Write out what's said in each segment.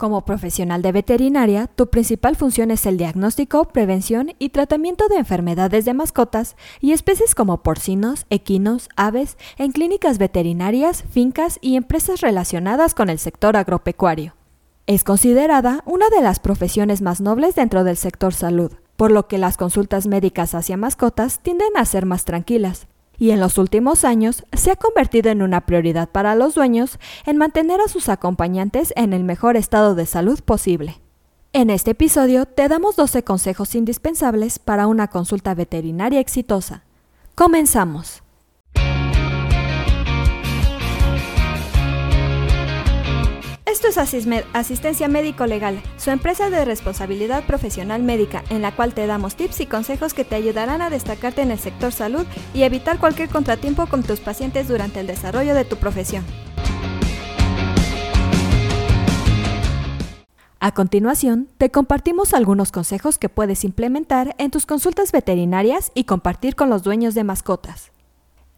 Como profesional de veterinaria, tu principal función es el diagnóstico, prevención y tratamiento de enfermedades de mascotas y especies como porcinos, equinos, aves, en clínicas veterinarias, fincas y empresas relacionadas con el sector agropecuario. Es considerada una de las profesiones más nobles dentro del sector salud, por lo que las consultas médicas hacia mascotas tienden a ser más tranquilas, y en los últimos años se ha convertido en una prioridad para los dueños en mantener a sus acompañantes en el mejor estado de salud posible. En este episodio te damos 12 consejos indispensables para una consulta veterinaria exitosa. Comenzamos. Esto es Asistencia Médico Legal, su empresa de responsabilidad profesional médica, en la cual te damos tips y consejos que te ayudarán a destacarte en el sector salud y evitar cualquier contratiempo con tus pacientes durante el desarrollo de tu profesión. A continuación, te compartimos algunos consejos que puedes implementar en tus consultas veterinarias y compartir con los dueños de mascotas.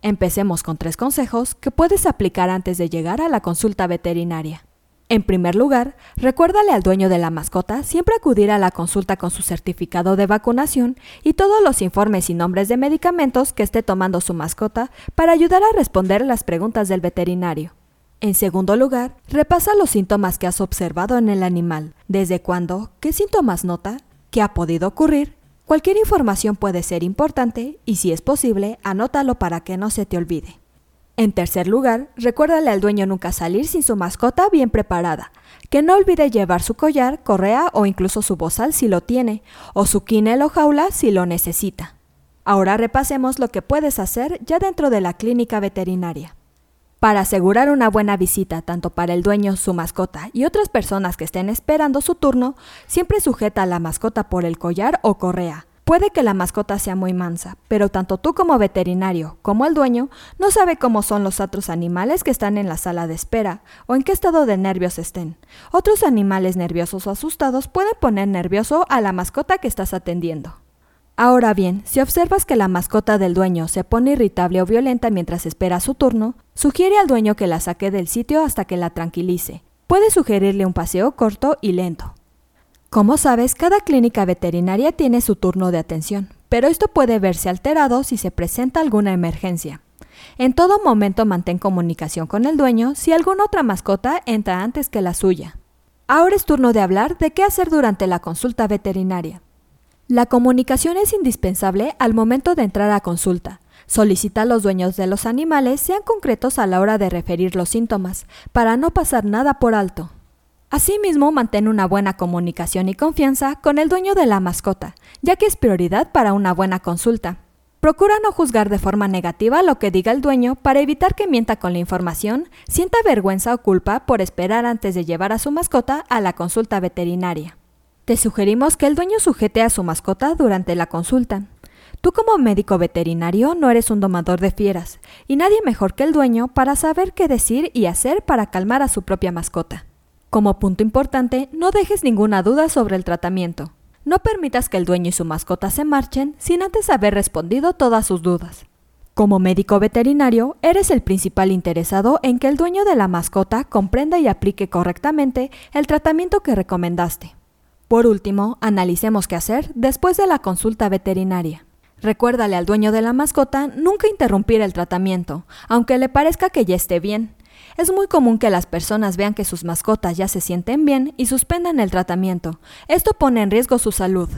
Empecemos con tres consejos que puedes aplicar antes de llegar a la consulta veterinaria. En primer lugar, recuérdale al dueño de la mascota siempre acudir a la consulta con su certificado de vacunación y todos los informes y nombres de medicamentos que esté tomando su mascota para ayudar a responder las preguntas del veterinario. En segundo lugar, repasa los síntomas que has observado en el animal, desde cuándo, qué síntomas nota, qué ha podido ocurrir. Cualquier información puede ser importante y si es posible, anótalo para que no se te olvide. En tercer lugar, recuérdale al dueño nunca salir sin su mascota bien preparada, que no olvide llevar su collar, correa o incluso su bozal si lo tiene, o su quinel o jaula si lo necesita. Ahora repasemos lo que puedes hacer ya dentro de la clínica veterinaria. Para asegurar una buena visita tanto para el dueño, su mascota y otras personas que estén esperando su turno, siempre sujeta a la mascota por el collar o correa, Puede que la mascota sea muy mansa, pero tanto tú como veterinario como el dueño no sabe cómo son los otros animales que están en la sala de espera o en qué estado de nervios estén. Otros animales nerviosos o asustados pueden poner nervioso a la mascota que estás atendiendo. Ahora bien, si observas que la mascota del dueño se pone irritable o violenta mientras espera su turno, sugiere al dueño que la saque del sitio hasta que la tranquilice. Puede sugerirle un paseo corto y lento. Como sabes, cada clínica veterinaria tiene su turno de atención, pero esto puede verse alterado si se presenta alguna emergencia. En todo momento mantén comunicación con el dueño si alguna otra mascota entra antes que la suya. Ahora es turno de hablar de qué hacer durante la consulta veterinaria. La comunicación es indispensable al momento de entrar a consulta. Solicita a los dueños de los animales sean concretos a la hora de referir los síntomas, para no pasar nada por alto. Asimismo, mantén una buena comunicación y confianza con el dueño de la mascota, ya que es prioridad para una buena consulta. Procura no juzgar de forma negativa lo que diga el dueño para evitar que mienta con la información, sienta vergüenza o culpa por esperar antes de llevar a su mascota a la consulta veterinaria. Te sugerimos que el dueño sujete a su mascota durante la consulta. Tú como médico veterinario no eres un domador de fieras, y nadie mejor que el dueño para saber qué decir y hacer para calmar a su propia mascota. Como punto importante, no dejes ninguna duda sobre el tratamiento. No permitas que el dueño y su mascota se marchen sin antes haber respondido todas sus dudas. Como médico veterinario, eres el principal interesado en que el dueño de la mascota comprenda y aplique correctamente el tratamiento que recomendaste. Por último, analicemos qué hacer después de la consulta veterinaria. Recuérdale al dueño de la mascota nunca interrumpir el tratamiento, aunque le parezca que ya esté bien, es muy común que las personas vean que sus mascotas ya se sienten bien y suspendan el tratamiento. Esto pone en riesgo su salud.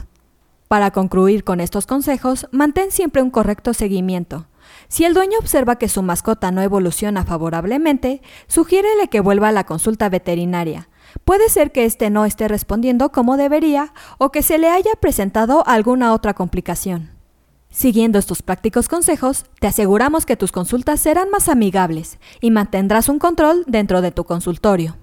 Para concluir con estos consejos, mantén siempre un correcto seguimiento. Si el dueño observa que su mascota no evoluciona favorablemente, sugiérele que vuelva a la consulta veterinaria. Puede ser que éste no esté respondiendo como debería o que se le haya presentado alguna otra complicación. Siguiendo estos prácticos consejos, te aseguramos que tus consultas serán más amigables y mantendrás un control dentro de tu consultorio.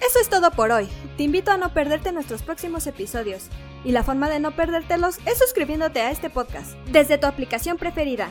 Eso es todo por hoy. Te invito a no perderte nuestros próximos episodios. Y la forma de no perdértelos es suscribiéndote a este podcast desde tu aplicación preferida.